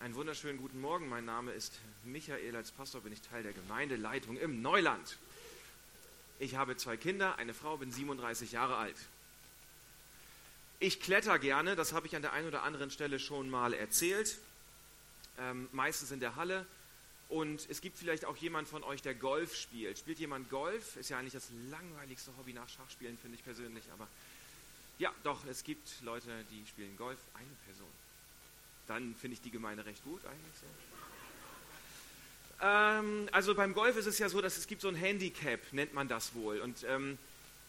Einen wunderschönen guten Morgen. Mein Name ist Michael. Als Pastor bin ich Teil der Gemeindeleitung im Neuland. Ich habe zwei Kinder, eine Frau, bin 37 Jahre alt. Ich kletter gerne, das habe ich an der einen oder anderen Stelle schon mal erzählt. Ähm, meistens in der Halle. Und es gibt vielleicht auch jemand von euch, der Golf spielt. Spielt jemand Golf? Ist ja eigentlich das langweiligste Hobby nach Schachspielen, finde ich persönlich. Aber ja, doch, es gibt Leute, die spielen Golf. Eine Person. Dann finde ich die Gemeinde recht gut eigentlich so. Ähm, also beim Golf ist es ja so, dass es gibt so ein Handicap, nennt man das wohl. Und ähm,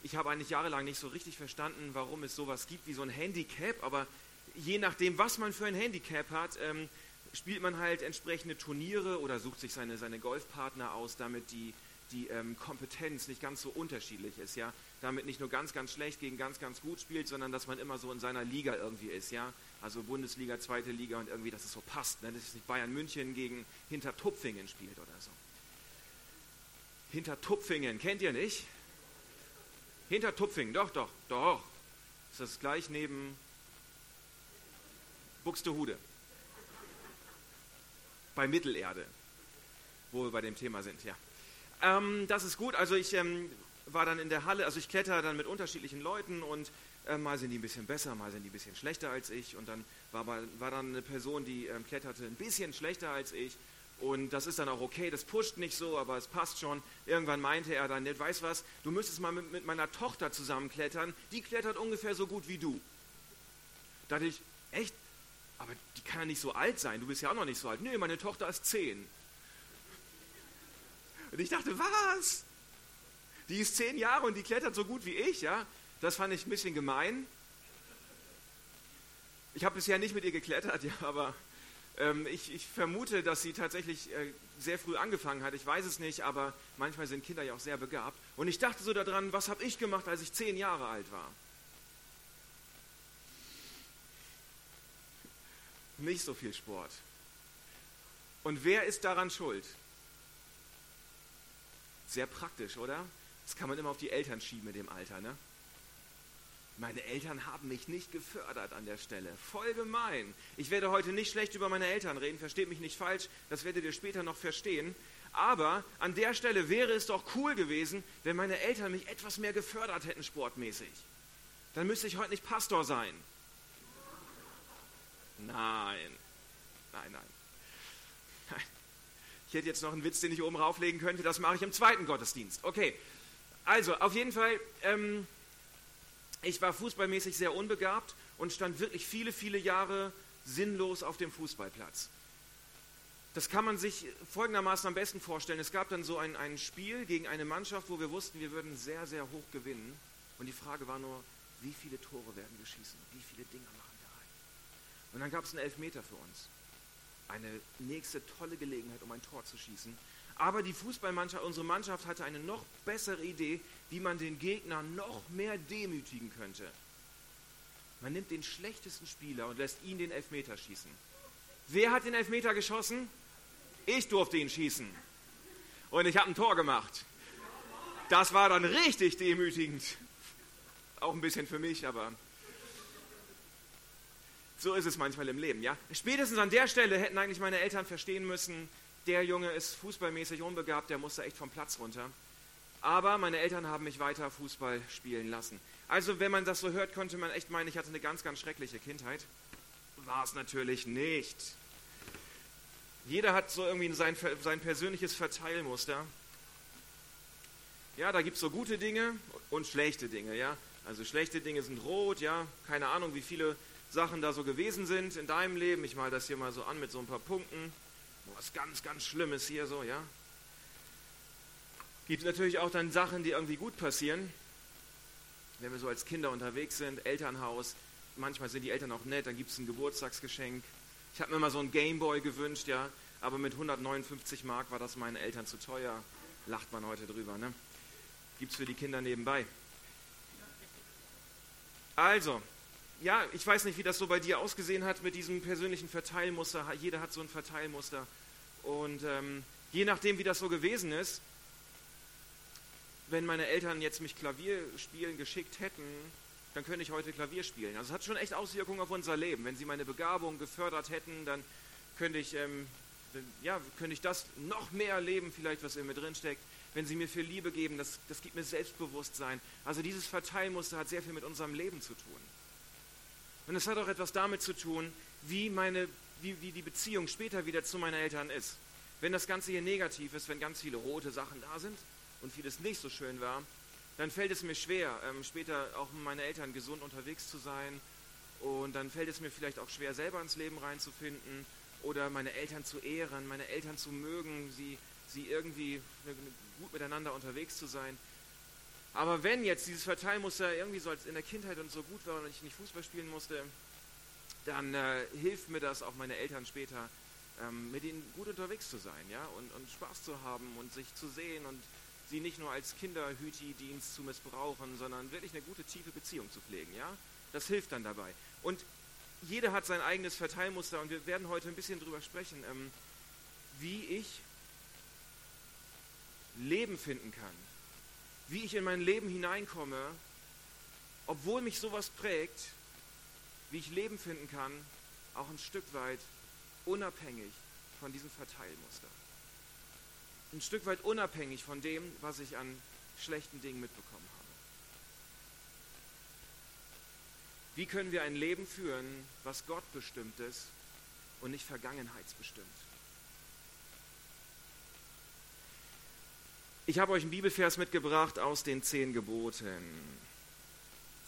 ich habe eigentlich jahrelang nicht so richtig verstanden, warum es sowas gibt wie so ein Handicap. Aber je nachdem, was man für ein Handicap hat, ähm, spielt man halt entsprechende Turniere oder sucht sich seine, seine Golfpartner aus, damit die die ähm, Kompetenz nicht ganz so unterschiedlich ist, ja, damit nicht nur ganz, ganz schlecht gegen ganz, ganz gut spielt, sondern dass man immer so in seiner Liga irgendwie ist, ja, also Bundesliga, zweite Liga und irgendwie, dass es so passt, ne? dass es nicht Bayern München gegen Hintertupfingen spielt oder so. Hintertupfingen, kennt ihr nicht? Hintertupfingen, doch, doch, doch. Ist das gleich neben Buxtehude. Bei Mittelerde, wo wir bei dem Thema sind, ja. Ähm, das ist gut. Also ich ähm, war dann in der Halle, also ich kletter dann mit unterschiedlichen Leuten und äh, mal sind die ein bisschen besser, mal sind die ein bisschen schlechter als ich. Und dann war, war dann eine Person, die ähm, kletterte ein bisschen schlechter als ich. Und das ist dann auch okay, das pusht nicht so, aber es passt schon. Irgendwann meinte er dann, weißt was, du müsstest mal mit, mit meiner Tochter zusammen klettern, die klettert ungefähr so gut wie du. Da dachte ich, echt? Aber die kann ja nicht so alt sein, du bist ja auch noch nicht so alt. Nee, meine Tochter ist zehn. Und ich dachte, was? Die ist zehn Jahre und die klettert so gut wie ich, ja? Das fand ich ein bisschen gemein. Ich habe bisher nicht mit ihr geklettert, ja, aber ähm, ich, ich, vermute, dass sie tatsächlich äh, sehr früh angefangen hat. Ich weiß es nicht, aber manchmal sind Kinder ja auch sehr begabt. Und ich dachte so daran, was habe ich gemacht, als ich zehn Jahre alt war? Nicht so viel Sport. Und wer ist daran schuld? Sehr praktisch, oder? Das kann man immer auf die Eltern schieben mit dem Alter, ne? Meine Eltern haben mich nicht gefördert an der Stelle. Voll gemein. Ich werde heute nicht schlecht über meine Eltern reden, versteht mich nicht falsch, das werdet ihr später noch verstehen. Aber an der Stelle wäre es doch cool gewesen, wenn meine Eltern mich etwas mehr gefördert hätten sportmäßig. Dann müsste ich heute nicht Pastor sein. Nein, nein, nein. Ich hätte jetzt noch einen Witz, den ich oben rauflegen könnte, das mache ich im zweiten Gottesdienst. Okay, also auf jeden Fall, ähm, ich war fußballmäßig sehr unbegabt und stand wirklich viele, viele Jahre sinnlos auf dem Fußballplatz. Das kann man sich folgendermaßen am besten vorstellen. Es gab dann so ein, ein Spiel gegen eine Mannschaft, wo wir wussten, wir würden sehr, sehr hoch gewinnen. Und die Frage war nur, wie viele Tore werden wir schießen? Wie viele Dinger machen wir rein? Und dann gab es einen Elfmeter für uns eine nächste tolle Gelegenheit, um ein Tor zu schießen. Aber die Fußballmannschaft, unsere Mannschaft hatte eine noch bessere Idee, wie man den Gegner noch mehr demütigen könnte. Man nimmt den schlechtesten Spieler und lässt ihn den Elfmeter schießen. Wer hat den Elfmeter geschossen? Ich durfte ihn schießen. Und ich habe ein Tor gemacht. Das war dann richtig demütigend. Auch ein bisschen für mich, aber so ist es manchmal im Leben, ja. Spätestens an der Stelle hätten eigentlich meine Eltern verstehen müssen, der Junge ist fußballmäßig unbegabt, der muss da echt vom Platz runter. Aber meine Eltern haben mich weiter Fußball spielen lassen. Also wenn man das so hört, könnte man echt meinen, ich hatte eine ganz, ganz schreckliche Kindheit. War es natürlich nicht. Jeder hat so irgendwie sein, sein persönliches Verteilmuster. Ja, da gibt es so gute Dinge und schlechte Dinge, ja. Also schlechte Dinge sind rot, ja. Keine Ahnung, wie viele Sachen da so gewesen sind in deinem Leben. Ich mal das hier mal so an mit so ein paar Punkten. Was ganz, ganz Schlimmes hier so, ja. Gibt natürlich auch dann Sachen, die irgendwie gut passieren. Wenn wir so als Kinder unterwegs sind, Elternhaus, manchmal sind die Eltern auch nett, dann gibt es ein Geburtstagsgeschenk. Ich habe mir mal so einen Gameboy gewünscht, ja, aber mit 159 Mark war das meinen Eltern zu teuer. Lacht man heute drüber, ne? Gibt's für die Kinder nebenbei. Also, ja, ich weiß nicht, wie das so bei dir ausgesehen hat mit diesem persönlichen Verteilmuster. Jeder hat so ein Verteilmuster. Und ähm, je nachdem, wie das so gewesen ist, wenn meine Eltern jetzt mich Klavier spielen geschickt hätten, dann könnte ich heute Klavier spielen. Also es hat schon echt Auswirkungen auf unser Leben. Wenn sie meine Begabung gefördert hätten, dann könnte ich, ähm, ja, könnte ich das noch mehr leben, vielleicht was in mir drin steckt. Wenn sie mir viel Liebe geben, das, das gibt mir Selbstbewusstsein. Also dieses Verteilmuster hat sehr viel mit unserem Leben zu tun. Und es hat auch etwas damit zu tun, wie, meine, wie, wie die Beziehung später wieder zu meinen Eltern ist. Wenn das Ganze hier negativ ist, wenn ganz viele rote Sachen da sind und vieles nicht so schön war, dann fällt es mir schwer, ähm, später auch mit meinen Eltern gesund unterwegs zu sein. Und dann fällt es mir vielleicht auch schwer, selber ins Leben reinzufinden oder meine Eltern zu ehren, meine Eltern zu mögen, sie, sie irgendwie gut miteinander unterwegs zu sein. Aber wenn jetzt dieses Verteilmuster irgendwie so als in der Kindheit und so gut war und ich nicht Fußball spielen musste, dann äh, hilft mir das auch meine Eltern später, ähm, mit ihnen gut unterwegs zu sein, ja, und, und Spaß zu haben und sich zu sehen und sie nicht nur als Kinderhüti-Dienst zu missbrauchen, sondern wirklich eine gute, tiefe Beziehung zu pflegen, ja. Das hilft dann dabei. Und jeder hat sein eigenes Verteilmuster und wir werden heute ein bisschen drüber sprechen, ähm, wie ich Leben finden kann, wie ich in mein Leben hineinkomme, obwohl mich sowas prägt, wie ich Leben finden kann, auch ein Stück weit unabhängig von diesem Verteilmuster. Ein Stück weit unabhängig von dem, was ich an schlechten Dingen mitbekommen habe. Wie können wir ein Leben führen, was Gott bestimmt ist und nicht vergangenheitsbestimmt? Ich habe euch einen Bibelvers mitgebracht aus den zehn Geboten.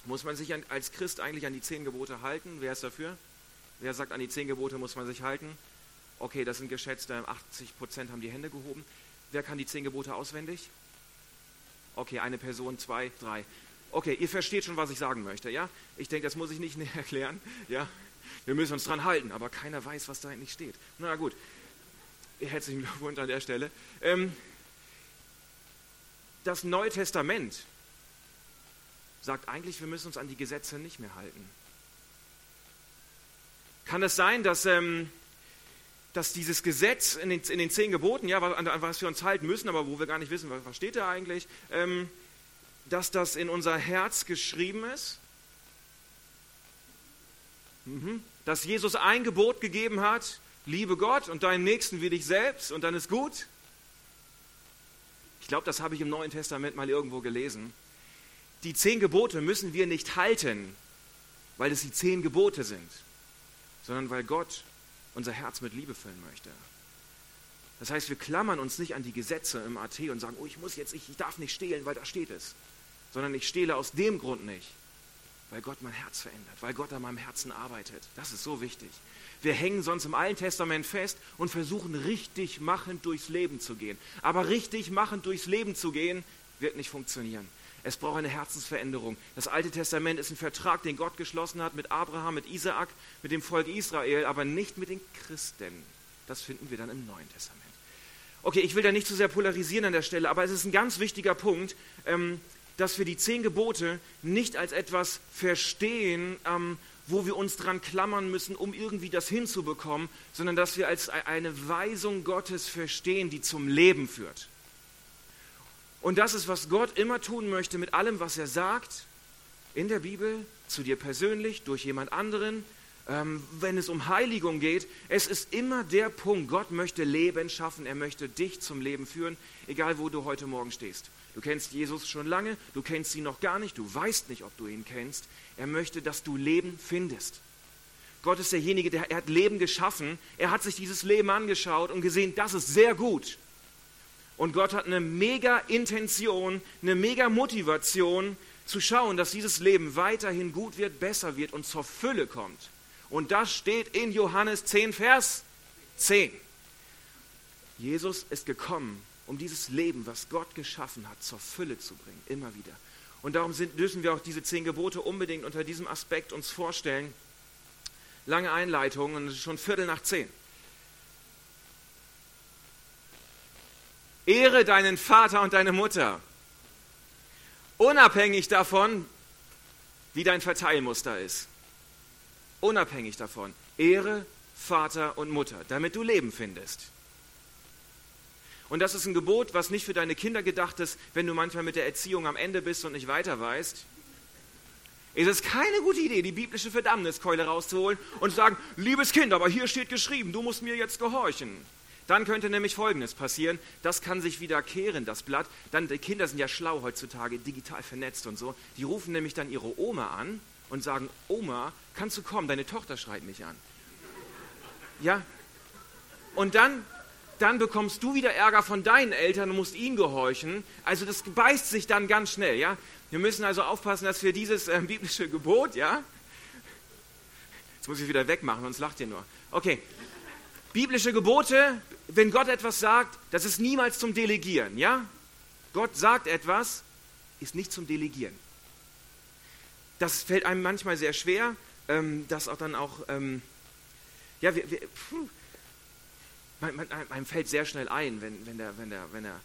Muss man sich als Christ eigentlich an die zehn Gebote halten? Wer ist dafür? Wer sagt, an die zehn Gebote muss man sich halten? Okay, das sind geschätzte 80 Prozent haben die Hände gehoben. Wer kann die zehn Gebote auswendig? Okay, eine Person, zwei, drei. Okay, ihr versteht schon, was ich sagen möchte, ja? Ich denke, das muss ich nicht näher erklären, ja? Wir müssen uns dran halten, aber keiner weiß, was da eigentlich steht. Na gut, herzlichen Glückwunsch an der Stelle. Ähm, das Neue Testament sagt eigentlich, wir müssen uns an die Gesetze nicht mehr halten. Kann es sein, dass, ähm, dass dieses Gesetz in den, in den zehn Geboten, ja, an, an, was wir uns halten müssen, aber wo wir gar nicht wissen, was, steht da eigentlich, ähm, dass das in unser Herz geschrieben ist? Mhm. Dass Jesus ein Gebot gegeben hat, liebe Gott und deinen Nächsten wie dich selbst und dann ist gut? Ich glaube, das habe ich im Neuen Testament mal irgendwo gelesen. Die zehn Gebote müssen wir nicht halten, weil es die zehn Gebote sind, sondern weil Gott unser Herz mit Liebe füllen möchte. Das heißt, wir klammern uns nicht an die Gesetze im AT und sagen, oh, ich muss jetzt, ich, ich darf nicht stehlen, weil da steht es. Sondern ich stehle aus dem Grund nicht, weil Gott mein Herz verändert, weil Gott an meinem Herzen arbeitet. Das ist so wichtig. Wir hängen sonst im Alten Testament fest und versuchen richtig machend durchs Leben zu gehen. Aber richtig machend durchs Leben zu gehen, wird nicht funktionieren. Es braucht eine Herzensveränderung. Das Alte Testament ist ein Vertrag, den Gott geschlossen hat mit Abraham, mit Isaak, mit dem Volk Israel, aber nicht mit den Christen. Das finden wir dann im Neuen Testament. Okay, ich will da nicht zu sehr polarisieren an der Stelle, aber es ist ein ganz wichtiger Punkt, ähm, dass wir die zehn Gebote nicht als etwas verstehen, ähm, wo wir uns dran klammern müssen, um irgendwie das hinzubekommen, sondern dass wir als eine Weisung Gottes verstehen, die zum Leben führt. Und das ist, was Gott immer tun möchte mit allem, was er sagt, in der Bibel, zu dir persönlich, durch jemand anderen, ähm, wenn es um Heiligung geht. Es ist immer der Punkt, Gott möchte Leben schaffen, er möchte dich zum Leben führen, egal wo du heute Morgen stehst. Du kennst Jesus schon lange, du kennst ihn noch gar nicht, du weißt nicht, ob du ihn kennst. Er möchte, dass du Leben findest. Gott ist derjenige, der er hat Leben geschaffen. Er hat sich dieses Leben angeschaut und gesehen, das ist sehr gut. Und Gott hat eine mega Intention, eine mega Motivation zu schauen, dass dieses Leben weiterhin gut wird, besser wird und zur Fülle kommt. Und das steht in Johannes 10, Vers 10. Jesus ist gekommen, um dieses Leben, was Gott geschaffen hat, zur Fülle zu bringen, immer wieder. Und darum sind, müssen wir auch diese zehn Gebote unbedingt unter diesem Aspekt uns vorstellen. Lange Einleitung und es ist schon Viertel nach zehn. Ehre deinen Vater und deine Mutter. Unabhängig davon, wie dein Verteilmuster ist. Unabhängig davon. Ehre Vater und Mutter, damit du Leben findest. Und das ist ein Gebot, was nicht für deine Kinder gedacht ist, wenn du manchmal mit der Erziehung am Ende bist und nicht weiter weißt. Es ist keine gute Idee, die biblische Verdammniskeule rauszuholen und zu sagen, liebes Kind, aber hier steht geschrieben, du musst mir jetzt gehorchen. Dann könnte nämlich Folgendes passieren, das kann sich wieder kehren, das Blatt. Dann, die Kinder sind ja schlau heutzutage, digital vernetzt und so. Die rufen nämlich dann ihre Oma an und sagen, Oma, kannst du kommen, deine Tochter schreit mich an. Ja? Und dann, dann bekommst du wieder Ärger von deinen Eltern und musst ihnen gehorchen. Also das beißt sich dann ganz schnell, ja? Wir müssen also aufpassen, dass wir dieses äh, biblische Gebot, ja? Jetzt muss ich wieder wegmachen, sonst lacht ihr nur. Okay. Biblische Gebote, wenn Gott etwas sagt, das ist niemals zum Delegieren, ja? Gott sagt etwas, ist nicht zum Delegieren. Das fällt einem manchmal sehr schwer, ähm, das auch dann auch, ähm, ja, wir, wir, pfuh, man, man, einem fällt sehr schnell ein, wenn, wenn, der, wenn, der, wenn, der,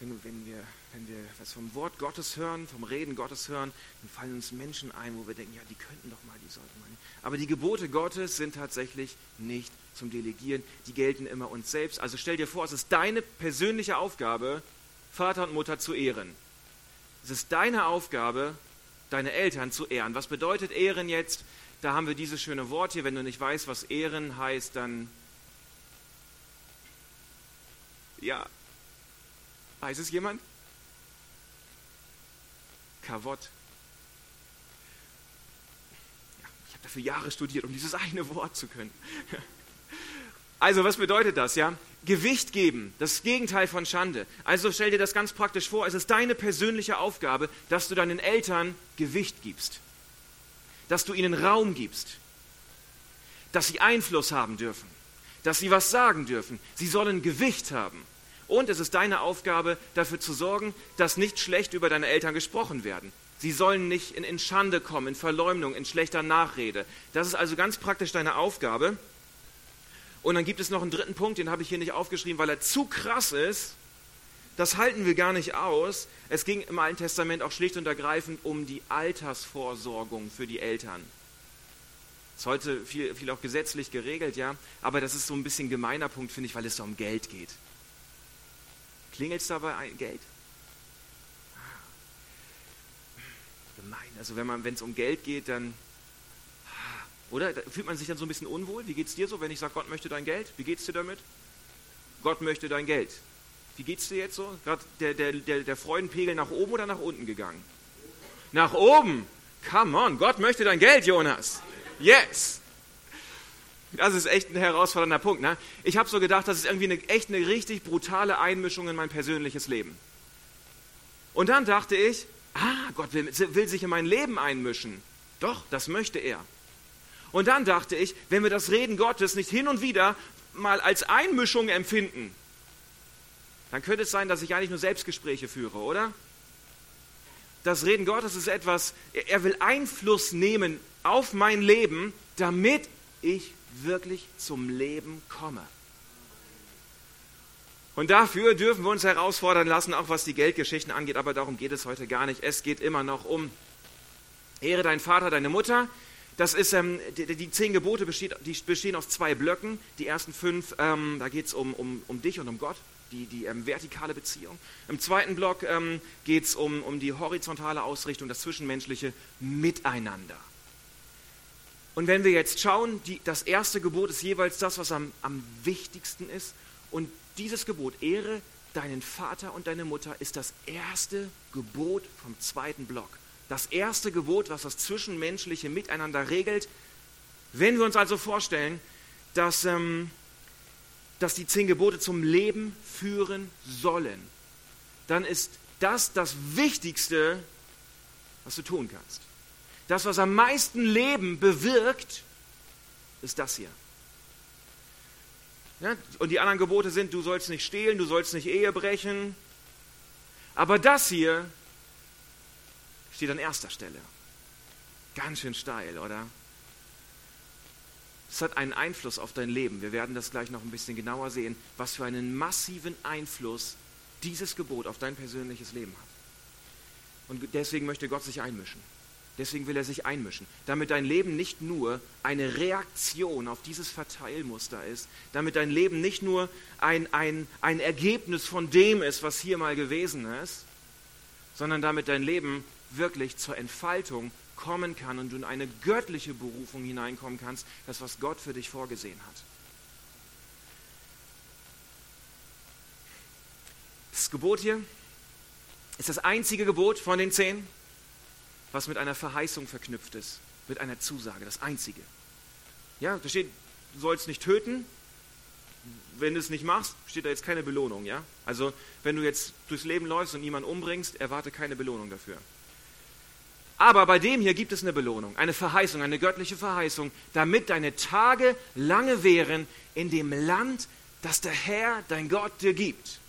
wenn, wenn, wir, wenn wir was vom Wort Gottes hören, vom Reden Gottes hören, dann fallen uns Menschen ein, wo wir denken, ja, die könnten doch mal, die sollten mal. Nicht. Aber die Gebote Gottes sind tatsächlich nicht zum Delegieren, die gelten immer uns selbst. Also stell dir vor, es ist deine persönliche Aufgabe, Vater und Mutter zu ehren. Es ist deine Aufgabe, deine Eltern zu ehren. Was bedeutet Ehren jetzt? Da haben wir dieses schöne Wort hier. Wenn du nicht weißt, was Ehren heißt, dann ja. Weiß es jemand? Kavott. Ja, ich habe dafür Jahre studiert, um dieses eine Wort zu können. Also, was bedeutet das, ja? Gewicht geben, das Gegenteil von Schande. Also stell dir das ganz praktisch vor, es ist deine persönliche Aufgabe, dass du deinen Eltern Gewicht gibst. Dass du ihnen Raum gibst. Dass sie Einfluss haben dürfen. Dass sie was sagen dürfen. Sie sollen Gewicht haben. Und es ist deine Aufgabe, dafür zu sorgen, dass nicht schlecht über deine Eltern gesprochen werden. Sie sollen nicht in, in Schande kommen, in Verleumdung, in schlechter Nachrede. Das ist also ganz praktisch deine Aufgabe. Und dann gibt es noch einen dritten Punkt, den habe ich hier nicht aufgeschrieben, weil er zu krass ist. Das halten wir gar nicht aus. Es ging im Alten Testament auch schlicht und ergreifend um die Altersvorsorgung für die Eltern. Ist heute viel, viel auch gesetzlich geregelt, ja. Aber das ist so ein bisschen gemeiner Punkt, finde ich, weil es da um Geld geht. Klingelt es dabei ein Geld? Gemein. Also wenn es um Geld geht, dann oder? Da fühlt man sich dann so ein bisschen unwohl. Wie geht es dir so, wenn ich sage, Gott möchte dein Geld? Wie geht es dir damit? Gott möchte dein Geld. Wie geht es dir jetzt so? Gerade der, der, der, der Freudenpegel nach oben oder nach unten gegangen? Nach oben. Come on, Gott möchte dein Geld, Jonas. Yes. Das ist echt ein herausfordernder Punkt. Ne? Ich habe so gedacht, das ist irgendwie eine, echt eine richtig brutale Einmischung in mein persönliches Leben. Und dann dachte ich, ah, Gott will, will sich in mein Leben einmischen. Doch, das möchte er. Und dann dachte ich, wenn wir das Reden Gottes nicht hin und wieder mal als Einmischung empfinden, dann könnte es sein, dass ich eigentlich nur Selbstgespräche führe, oder? Das Reden Gottes ist etwas, er will Einfluss nehmen auf mein Leben, damit ich wirklich zum Leben komme. Und dafür dürfen wir uns herausfordern lassen, auch was die Geldgeschichten angeht, aber darum geht es heute gar nicht. Es geht immer noch um Ehre deinen Vater, deine Mutter. Das ist, ähm, die, die, zehn Gebote besteht, die bestehen aus zwei Blöcken. Die ersten fünf, ähm, da geht es um, um, um dich und um Gott, die, die ähm, vertikale Beziehung. Im zweiten Block ähm, geht es um, um die horizontale Ausrichtung, das zwischenmenschliche Miteinander. Und wenn wir jetzt schauen, die, das erste Gebot ist jeweils das, was am, am wichtigsten ist. Und dieses Gebot, Ehre deinen Vater und deine Mutter, ist das erste Gebot vom zweiten Block. Das erste Gebot, was das zwischenmenschliche Miteinander regelt. Wenn wir uns also vorstellen, dass, ähm, dass die zehn Gebote zum Leben führen sollen, dann ist das das Wichtigste, was du tun kannst. Das, was am meisten Leben bewirkt, ist das hier. Ja, und die anderen Gebote sind, du sollst nicht stehlen, du sollst nicht Ehe brechen. Aber das hier steht an erster Stelle. Ganz schön steil, oder? Es hat einen Einfluss auf dein Leben. Wir werden das gleich noch ein bisschen genauer sehen, was für einen massiven Einfluss dieses Gebot auf dein persönliches Leben hat. Und deswegen möchte Gott sich einmischen. Deswegen will er sich einmischen, damit dein Leben nicht nur eine Reaktion auf dieses Verteilmuster ist, damit dein Leben nicht nur ein, ein, ein Ergebnis von dem ist, was hier mal gewesen ist, sondern damit dein Leben wirklich zur Entfaltung kommen kann und du in eine göttliche Berufung hineinkommen kannst, das, was Gott für dich vorgesehen hat. Das Gebot hier ist das einzige Gebot von den zehn, was mit einer Verheißung verknüpft ist, mit einer Zusage, das einzige. Ja, da steht, du sollst nicht töten. Wenn du es nicht machst, steht da jetzt keine Belohnung. Ja? Also, wenn du jetzt durchs Leben läufst und jemanden umbringst, erwarte keine Belohnung dafür. Aber bei dem hier gibt es eine Belohnung, eine Verheißung, eine göttliche Verheißung, damit deine Tage lange wären in dem Land, das der Herr, dein Gott, dir gibt.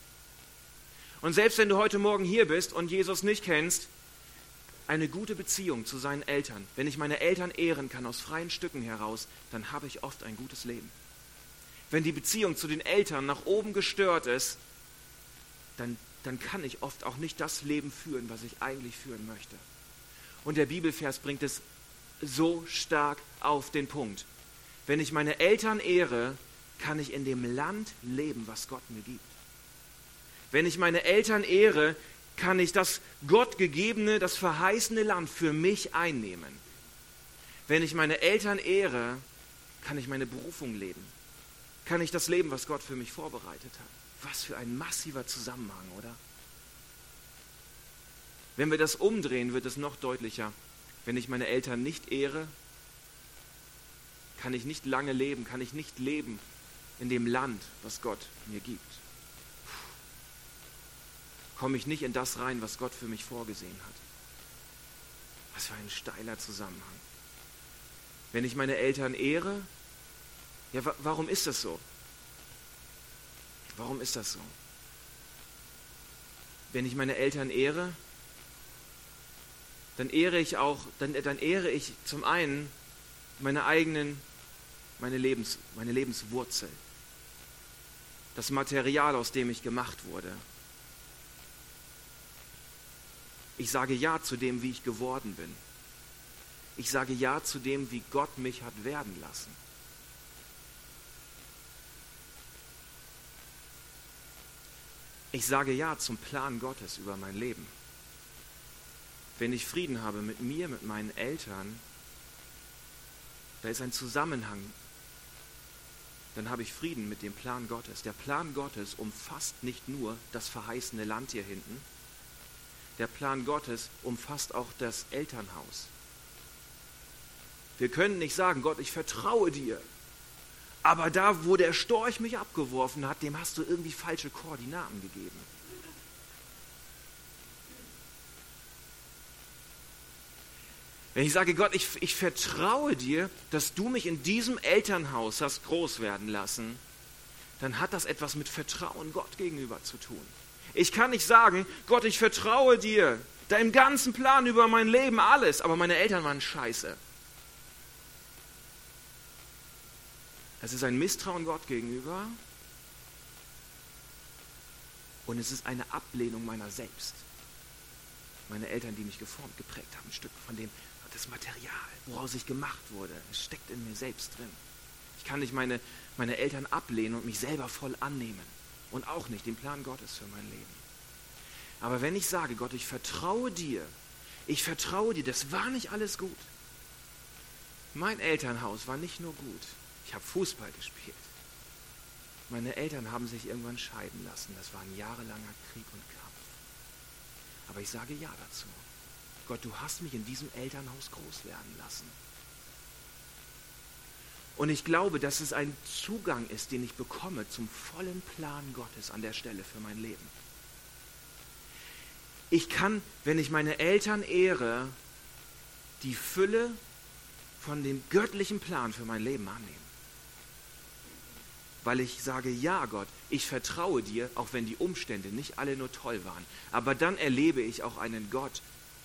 Und selbst wenn du heute Morgen hier bist und Jesus nicht kennst, eine gute Beziehung zu seinen Eltern, wenn ich meine Eltern ehren kann aus freien Stücken heraus, dann habe ich oft ein gutes Leben. Wenn die Beziehung zu den Eltern nach oben gestört ist, dann, dann kann ich oft auch nicht das Leben führen, was ich eigentlich führen möchte. Und der Bibelvers bringt es so stark auf den Punkt. Wenn ich meine Eltern ehre, kann ich in dem Land leben, was Gott mir gibt. Wenn ich meine Eltern ehre, kann ich das Gottgegebene, das verheißene Land für mich einnehmen. Wenn ich meine Eltern ehre, kann ich meine Berufung leben. Kann ich das leben, was Gott für mich vorbereitet hat. Was für ein massiver Zusammenhang, oder? Wenn wir das umdrehen, wird es noch deutlicher. Wenn ich meine Eltern nicht ehre, kann ich nicht lange leben, kann ich nicht leben in dem Land, was Gott mir gibt komme ich nicht in das rein, was Gott für mich vorgesehen hat. Was für ein steiler Zusammenhang. Wenn ich meine Eltern ehre, ja, wa warum ist das so? Warum ist das so? Wenn ich meine Eltern ehre, dann ehre ich auch, dann, dann ehre ich zum einen meine eigenen, meine, Lebens, meine Lebenswurzel, das Material, aus dem ich gemacht wurde, Ich sage Ja zu dem, wie ich geworden bin. Ich sage Ja zu dem, wie Gott mich hat werden lassen. Ich sage Ja zum Plan Gottes über mein Leben. Wenn ich Frieden habe mit mir, mit meinen Eltern, da ist ein Zusammenhang. Dann habe ich Frieden mit dem Plan Gottes. Der Plan Gottes umfasst nicht nur das verheißene Land hier hinten, der Plan Gottes umfasst auch das Elternhaus. Wir können nicht sagen, Gott, ich vertraue dir. Aber da, wo der Storch mich abgeworfen hat, dem hast du irgendwie falsche Koordinaten gegeben. Wenn ich sage, Gott, ich, ich vertraue dir, dass du mich in diesem Elternhaus hast groß werden lassen, dann hat das etwas mit Vertrauen Gott gegenüber zu tun. Ich kann nicht sagen, Gott, ich vertraue dir, deinem ganzen Plan über mein Leben, alles, aber meine Eltern waren scheiße. Es ist ein Misstrauen Gott gegenüber und es ist eine Ablehnung meiner selbst. Meine Eltern, die mich geformt, geprägt haben, ein Stück von dem, das Material, woraus ich gemacht wurde, es steckt in mir selbst drin. Ich kann nicht meine, meine Eltern ablehnen und mich selber voll annehmen und auch nicht den Plan Gottes für mein Leben. Aber wenn ich sage, Gott, ich vertraue dir, ich vertraue dir, das war nicht alles gut. Mein Elternhaus war nicht nur gut. Ich habe Fußball gespielt. Meine Eltern haben sich irgendwann scheiden lassen. Das war ein jahrelanger Krieg und Kampf. Aber ich sage ja dazu. Gott, du hast mich in diesem Elternhaus groß werden lassen. Und ich glaube, dass es ein Zugang ist, den ich bekomme zum vollen Plan Gottes an der Stelle für mein Leben. Ich kann, wenn ich meine Eltern ehre, die Fülle von dem göttlichen Plan für mein Leben annehmen. Weil ich sage, ja Gott, ich vertraue dir, auch wenn die Umstände nicht alle nur toll waren. Aber dann erlebe ich auch einen Gott,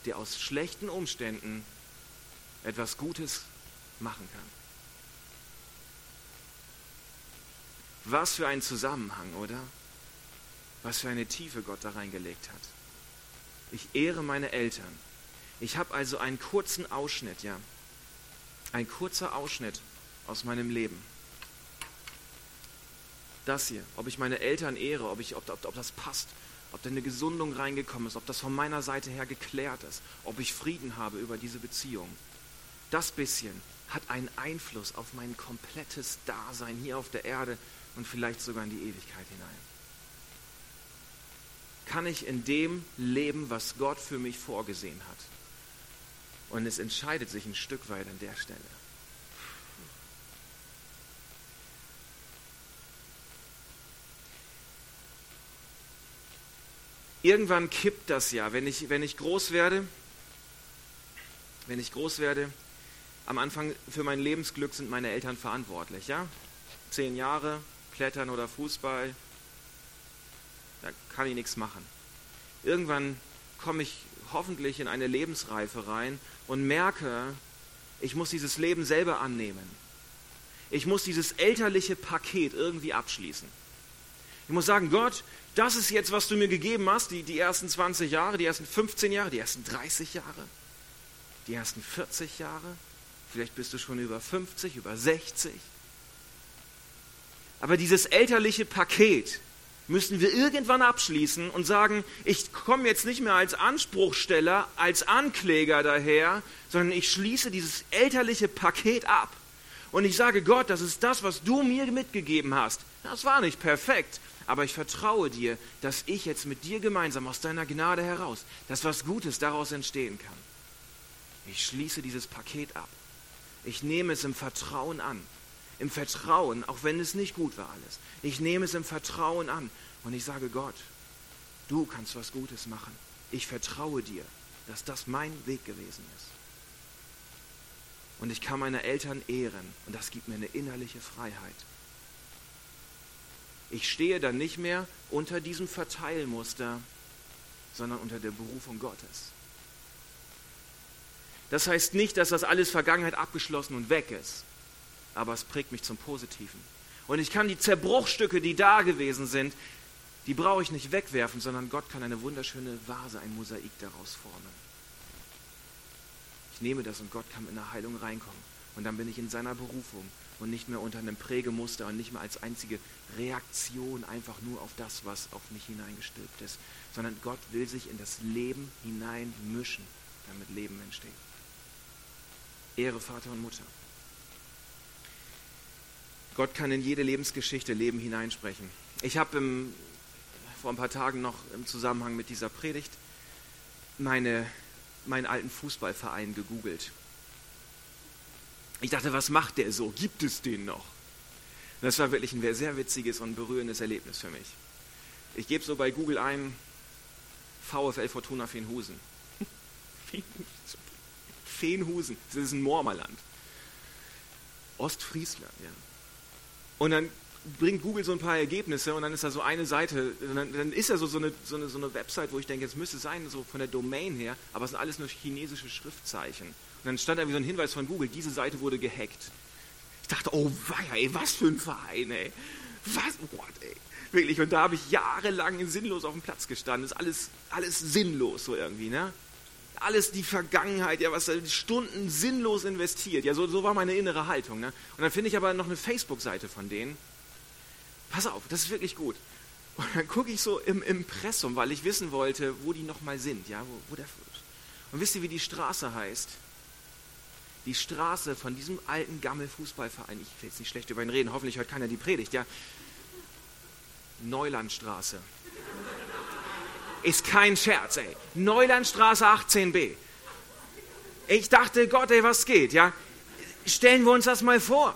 der aus schlechten Umständen etwas Gutes machen kann. Was für ein Zusammenhang, oder? Was für eine Tiefe Gott da reingelegt hat. Ich ehre meine Eltern. Ich habe also einen kurzen Ausschnitt, ja. Ein kurzer Ausschnitt aus meinem Leben. Das hier, ob ich meine Eltern ehre, ob, ich, ob, ob, ob das passt, ob da eine Gesundung reingekommen ist, ob das von meiner Seite her geklärt ist, ob ich Frieden habe über diese Beziehung. Das bisschen hat einen Einfluss auf mein komplettes Dasein hier auf der Erde und vielleicht sogar in die Ewigkeit hinein. Kann ich in dem leben, was Gott für mich vorgesehen hat? Und es entscheidet sich ein Stück weit an der Stelle. Irgendwann kippt das ja, wenn ich, wenn ich groß werde, wenn ich groß werde, am Anfang für mein Lebensglück sind meine Eltern verantwortlich, ja? Zehn Jahre, Klettern oder Fußball, da kann ich nichts machen. Irgendwann komme ich hoffentlich in eine Lebensreife rein und merke, ich muss dieses Leben selber annehmen. Ich muss dieses elterliche Paket irgendwie abschließen. Ich muss sagen, Gott, das ist jetzt, was du mir gegeben hast, die, die ersten 20 Jahre, die ersten 15 Jahre, die ersten 30 Jahre, die ersten 40 Jahre. Vielleicht bist du schon über 50, über 60. Aber dieses elterliche Paket müssen wir irgendwann abschließen und sagen, ich komme jetzt nicht mehr als Anspruchsteller, als Ankläger daher, sondern ich schließe dieses elterliche Paket ab. Und ich sage, Gott, das ist das, was du mir mitgegeben hast. Das war nicht perfekt, aber ich vertraue dir, dass ich jetzt mit dir gemeinsam aus deiner Gnade heraus, dass was Gutes daraus entstehen kann. Ich schließe dieses Paket ab. Ich nehme es im Vertrauen an. Im Vertrauen, auch wenn es nicht gut war alles. Ich nehme es im Vertrauen an und ich sage Gott, du kannst was Gutes machen. Ich vertraue dir, dass das mein Weg gewesen ist. Und ich kann meine Eltern ehren und das gibt mir eine innerliche Freiheit. Ich stehe dann nicht mehr unter diesem Verteilmuster, sondern unter der Berufung Gottes. Das heißt nicht, dass das alles Vergangenheit abgeschlossen und weg ist, aber es prägt mich zum Positiven. Und ich kann die Zerbruchstücke, die da gewesen sind, die brauche ich nicht wegwerfen, sondern Gott kann eine wunderschöne Vase, ein Mosaik daraus formen. Ich nehme das und Gott kann mit einer Heilung reinkommen. Und dann bin ich in seiner Berufung und nicht mehr unter einem Prägemuster und nicht mehr als einzige Reaktion einfach nur auf das, was auf mich hineingestülpt ist, sondern Gott will sich in das Leben hineinmischen, damit Leben entsteht. Ehre Vater und Mutter. Gott kann in jede Lebensgeschichte Leben hineinsprechen. Ich habe vor ein paar Tagen noch im Zusammenhang mit dieser Predigt meine, meinen alten Fußballverein gegoogelt. Ich dachte, was macht der so? Gibt es den noch? Das war wirklich ein sehr witziges und berührendes Erlebnis für mich. Ich gebe so bei Google ein, VfL Fortuna Feenhusen. Feenhusen, das ist ein Mormerland. Ostfriesland, ja. Und dann bringt Google so ein paar Ergebnisse und dann ist da so eine Seite, dann, dann ist da so, so, eine, so, eine, so eine Website, wo ich denke, es müsste sein, so von der Domain her, aber es sind alles nur chinesische Schriftzeichen. Und dann stand da wie so ein Hinweis von Google, diese Seite wurde gehackt. Ich dachte, oh weia, ey, was für ein Verein, ey. Was, what, ey. Wirklich, und da habe ich jahrelang sinnlos auf dem Platz gestanden. Das ist alles, alles sinnlos so irgendwie, ne? Alles die Vergangenheit, ja, was Stunden sinnlos investiert. Ja, so, so war meine innere Haltung, ne? Und dann finde ich aber noch eine Facebook-Seite von denen. Pass auf, das ist wirklich gut. Und dann gucke ich so im Impressum, weil ich wissen wollte, wo die nochmal sind, ja, wo, wo der Und wisst ihr, wie die Straße heißt? die Straße von diesem alten Gammel-Fußballverein, ich will jetzt nicht schlecht über ihn reden, hoffentlich hört keiner die Predigt, ja. Neulandstraße. Ist kein Scherz, ey. Neulandstraße 18b. Ich dachte, Gott, ey, was geht, ja? Stellen wir uns das mal vor.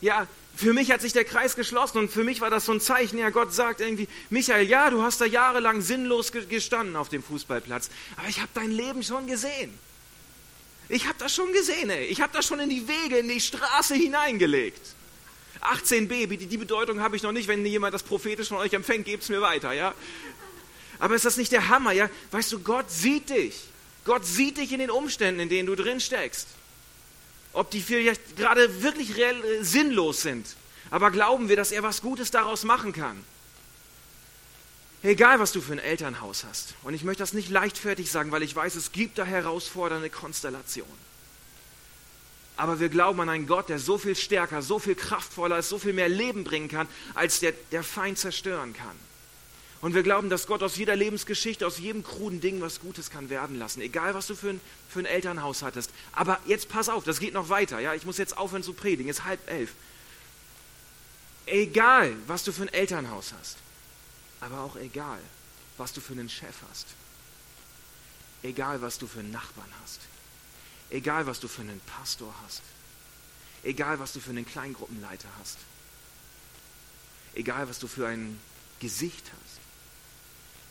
Ja, für mich hat sich der Kreis geschlossen und für mich war das so ein Zeichen, ja, Gott sagt irgendwie, Michael, ja, du hast da jahrelang sinnlos gestanden auf dem Fußballplatz, aber ich habe dein Leben schon gesehen. Ich habe das schon gesehen, ey. Ich habe das schon in die Wege, in die Straße hineingelegt. 18b, die Bedeutung habe ich noch nicht. Wenn jemand das prophetisch von euch empfängt, gebt es mir weiter, ja. Aber ist das nicht der Hammer, ja? Weißt du, Gott sieht dich. Gott sieht dich in den Umständen, in denen du drin steckst. Ob die vielleicht gerade wirklich äh, sinnlos sind. Aber glauben wir, dass er was Gutes daraus machen kann. Egal, was du für ein Elternhaus hast. Und ich möchte das nicht leichtfertig sagen, weil ich weiß, es gibt da herausfordernde Konstellationen. Aber wir glauben an einen Gott, der so viel stärker, so viel kraftvoller ist, so viel mehr Leben bringen kann, als der, der Feind zerstören kann. Und wir glauben, dass Gott aus jeder Lebensgeschichte, aus jedem kruden Ding was Gutes kann werden lassen. Egal, was du für ein, für ein Elternhaus hattest. Aber jetzt pass auf, das geht noch weiter. Ja? Ich muss jetzt aufhören zu predigen. Es ist halb elf. Egal, was du für ein Elternhaus hast. Aber auch egal, was du für einen Chef hast. Egal, was du für einen Nachbarn hast. Egal, was du für einen Pastor hast. Egal, was du für einen Kleingruppenleiter hast. Egal, was du für ein Gesicht hast.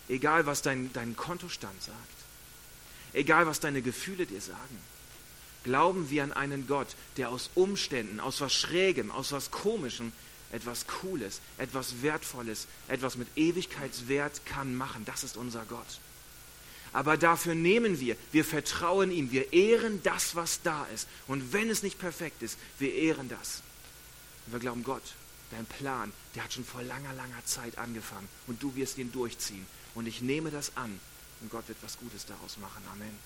Egal, was dein, dein Kontostand sagt. Egal, was deine Gefühle dir sagen. Glauben wir an einen Gott, der aus Umständen, aus was Schrägem, aus was Komischem etwas Cooles, etwas Wertvolles, etwas mit Ewigkeitswert kann machen. Das ist unser Gott. Aber dafür nehmen wir, wir vertrauen ihm, wir ehren das, was da ist. Und wenn es nicht perfekt ist, wir ehren das. Und wir glauben, Gott, dein Plan, der hat schon vor langer, langer Zeit angefangen und du wirst ihn durchziehen. Und ich nehme das an und Gott wird was Gutes daraus machen. Amen.